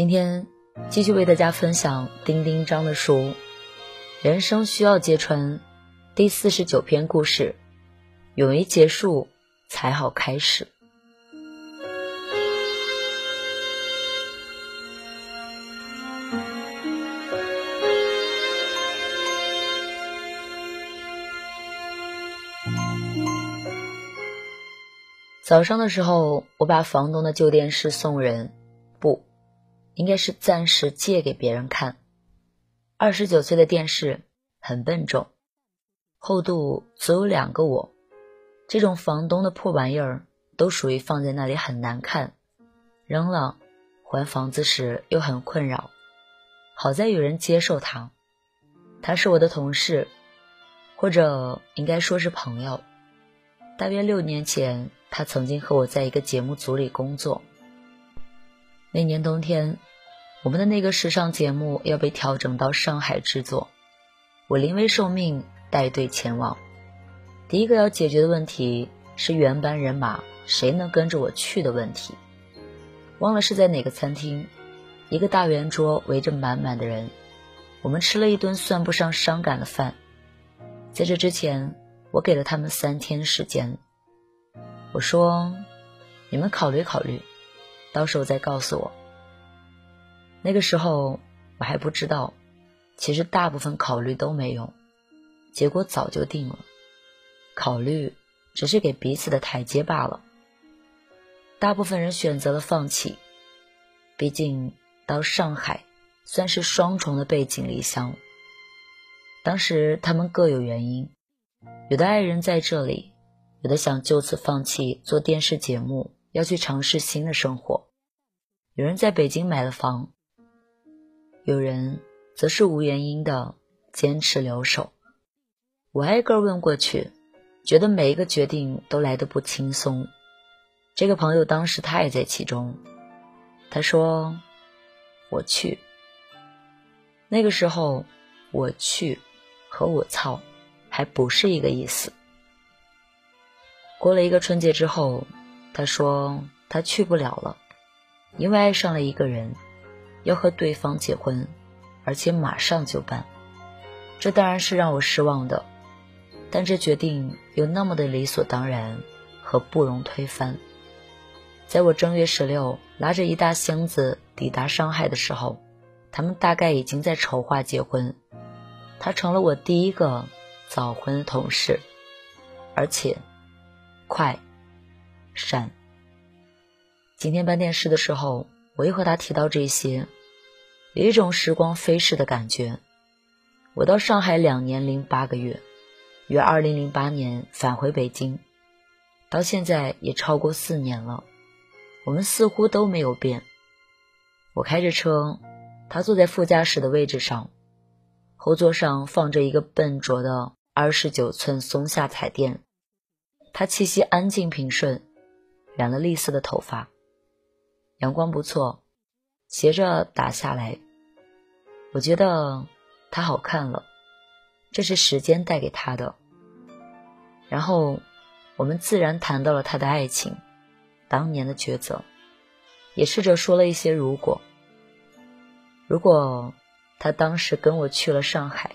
今天继续为大家分享丁丁章的书《人生需要揭穿》第四十九篇故事：勇于结束才好开始。早上的时候，我把房东的旧电视送人，不。应该是暂时借给别人看。二十九岁的电视很笨重，厚度足有两个我。这种房东的破玩意儿都属于放在那里很难看，扔了还房子时又很困扰。好在有人接受它，他是我的同事，或者应该说是朋友。大约六年前，他曾经和我在一个节目组里工作。那年冬天。我们的那个时尚节目要被调整到上海制作，我临危受命带队前往。第一个要解决的问题是原班人马谁能跟着我去的问题。忘了是在哪个餐厅，一个大圆桌围着满满的人，我们吃了一顿算不上伤感的饭。在这之前，我给了他们三天时间，我说：“你们考虑考虑，到时候再告诉我。”那个时候我还不知道，其实大部分考虑都没用，结果早就定了。考虑只是给彼此的台阶罢了。大部分人选择了放弃，毕竟到上海算是双重的背井离乡。当时他们各有原因，有的爱人在这里，有的想就此放弃做电视节目，要去尝试新的生活。有人在北京买了房。有人则是无原因的坚持留守，我挨个问过去，觉得每一个决定都来得不轻松。这个朋友当时他也在其中，他说：“我去。”那个时候，我去和我操还不是一个意思。过了一个春节之后，他说他去不了了，因为爱上了一个人。要和对方结婚，而且马上就办，这当然是让我失望的。但这决定有那么的理所当然和不容推翻。在我正月十六拿着一大箱子抵达上海的时候，他们大概已经在筹划结婚。他成了我第一个早婚的同事，而且快闪。今天办电视的时候。我又和他提到这些，有一种时光飞逝的感觉。我到上海两年零八个月，约二零零八年返回北京，到现在也超过四年了。我们似乎都没有变。我开着车，他坐在副驾驶的位置上，后座上放着一个笨拙的二十九寸松下彩电。他气息安静平顺，染了栗色的头发。阳光不错，斜着打下来，我觉得他好看了，这是时间带给他的。然后我们自然谈到了他的爱情，当年的抉择，也试着说了一些如果。如果他当时跟我去了上海，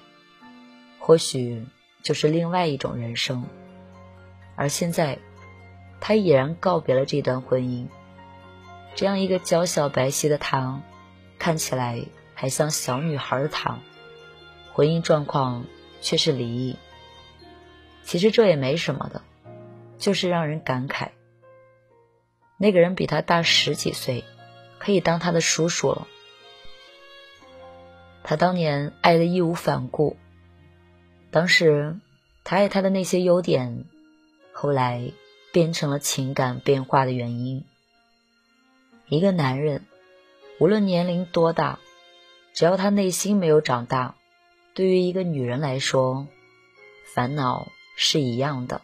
或许就是另外一种人生。而现在，他已然告别了这段婚姻。这样一个娇小白皙的她，看起来还像小女孩的她，婚姻状况却是离异。其实这也没什么的，就是让人感慨。那个人比他大十几岁，可以当他的叔叔了。他当年爱的义无反顾，当时他爱他的那些优点，后来变成了情感变化的原因。一个男人无论年龄多大，只要他内心没有长大，对于一个女人来说，烦恼是一样的。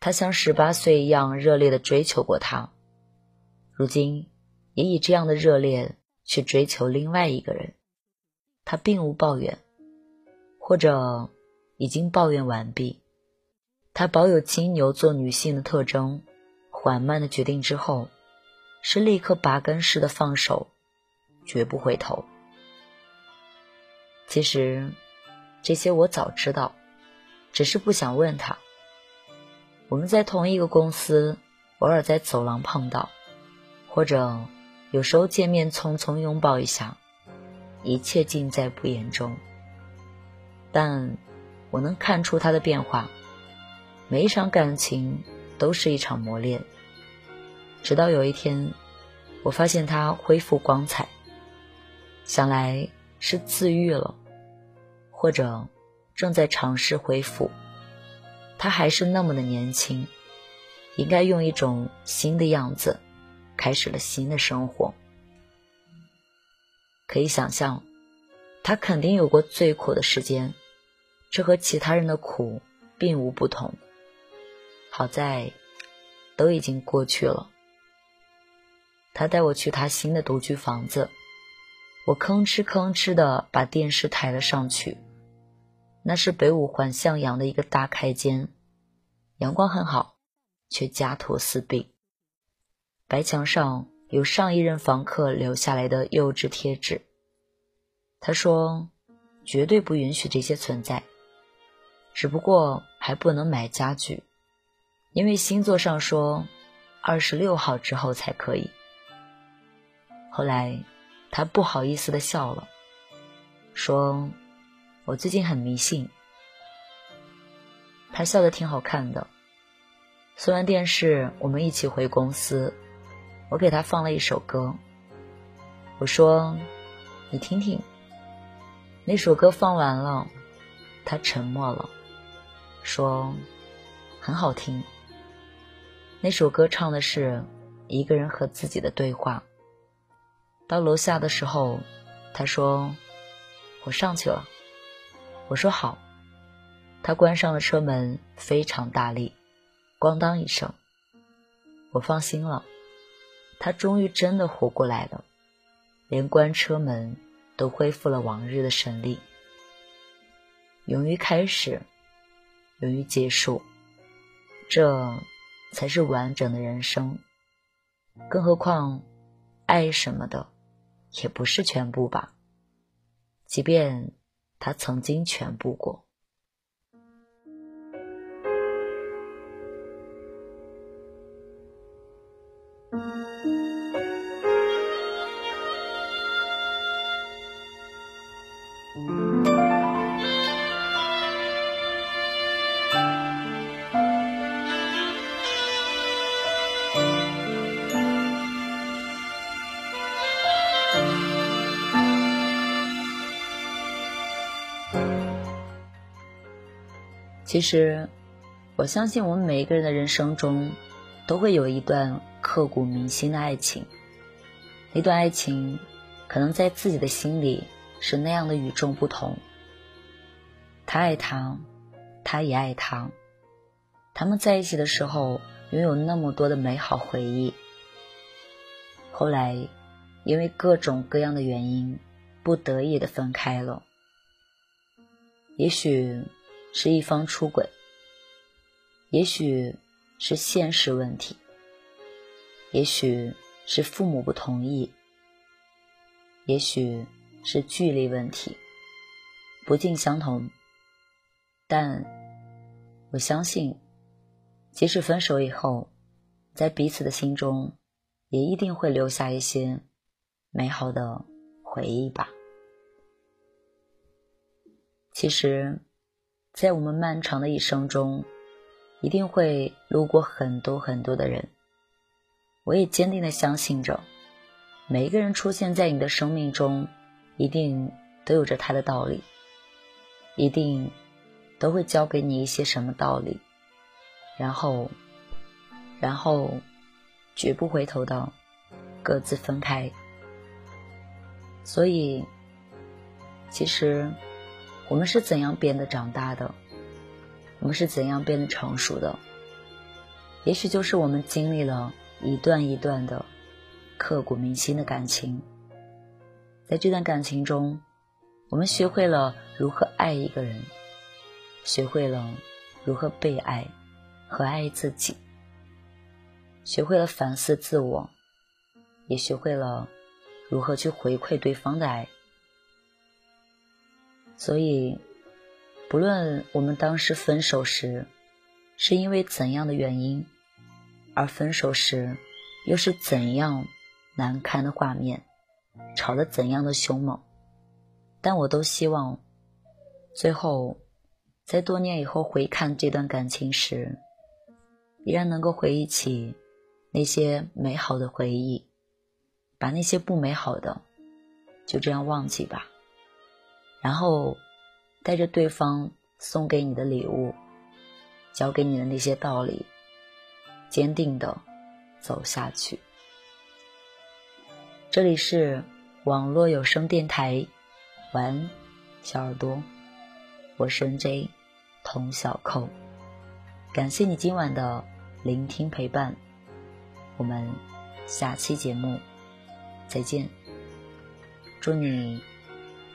他像十八岁一样热烈的追求过她，如今也以这样的热烈去追求另外一个人。他并无抱怨，或者已经抱怨完毕。他保有金牛座女性的特征，缓慢的决定之后，是立刻拔根似的放手，绝不回头。其实这些我早知道，只是不想问他。我们在同一个公司，偶尔在走廊碰到，或者有时候见面匆匆拥抱一下，一切尽在不言中。但我能看出他的变化，每一场感情都是一场磨练。直到有一天，我发现他恢复光彩，想来是自愈了，或者正在尝试恢复。他还是那么的年轻，应该用一种新的样子，开始了新的生活。可以想象，他肯定有过最苦的时间，这和其他人的苦并无不同。好在，都已经过去了。他带我去他新的独居房子，我吭哧吭哧的把电视抬了上去。那是北五环向阳的一个大开间，阳光很好，却家徒四壁。白墙上有上一任房客留下来的幼稚贴纸。他说：“绝对不允许这些存在，只不过还不能买家具，因为星座上说二十六号之后才可以。”后来，他不好意思的笑了，说。我最近很迷信。他笑得挺好看的。送完电视，我们一起回公司。我给他放了一首歌。我说：“你听听。”那首歌放完了，他沉默了，说：“很好听。”那首歌唱的是一个人和自己的对话。到楼下的时候，他说：“我上去了。”我说好，他关上了车门，非常大力，咣当一声。我放心了，他终于真的活过来了，连关车门都恢复了往日的神力。勇于开始，勇于结束，这才是完整的人生。更何况，爱什么的，也不是全部吧。即便。他曾经全部过。其实，我相信我们每一个人的人生中，都会有一段刻骨铭心的爱情。那段爱情，可能在自己的心里是那样的与众不同。他爱她，他也爱他。他们在一起的时候，拥有那么多的美好回忆。后来，因为各种各样的原因，不得已的分开了。也许。是一方出轨，也许是现实问题，也许是父母不同意，也许是距离问题，不尽相同。但我相信，即使分手以后，在彼此的心中，也一定会留下一些美好的回忆吧。其实。在我们漫长的一生中，一定会路过很多很多的人。我也坚定的相信着，每一个人出现在你的生命中，一定都有着他的道理，一定都会教给你一些什么道理，然后，然后绝不回头的各自分开，所以，其实我们是怎样变得长大的？我们是怎样变得成熟的？也许就是我们经历了一段一段的刻骨铭心的感情，在这段感情中，我们学会了如何爱一个人，学会了如何被爱和爱自己，学会了反思自我，也学会了如何去回馈对方的爱。所以，不论我们当时分手时是因为怎样的原因。而分手时，又是怎样难堪的画面，吵得怎样的凶猛，但我都希望，最后，在多年以后回看这段感情时，依然能够回忆起那些美好的回忆，把那些不美好的就这样忘记吧，然后，带着对方送给你的礼物，教给你的那些道理。坚定的走下去。这里是网络有声电台，晚安，小耳朵，我是 N.J. 童小扣，感谢你今晚的聆听陪伴，我们下期节目再见，祝你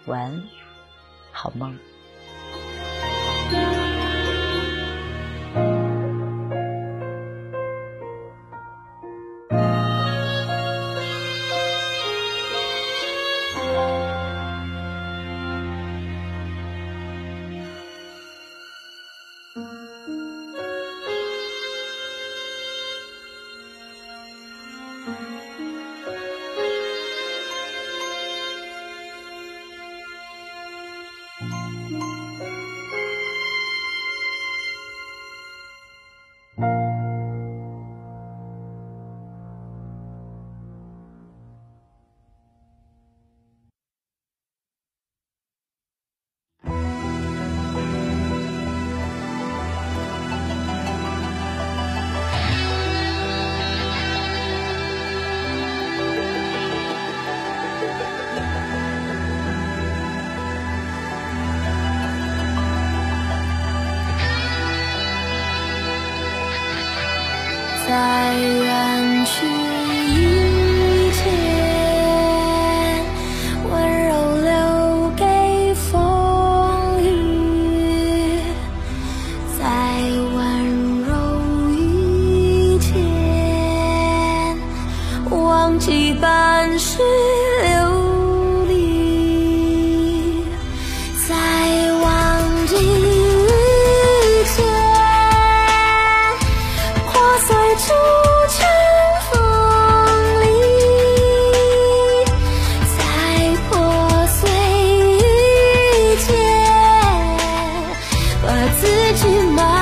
晚安，好梦。心吧。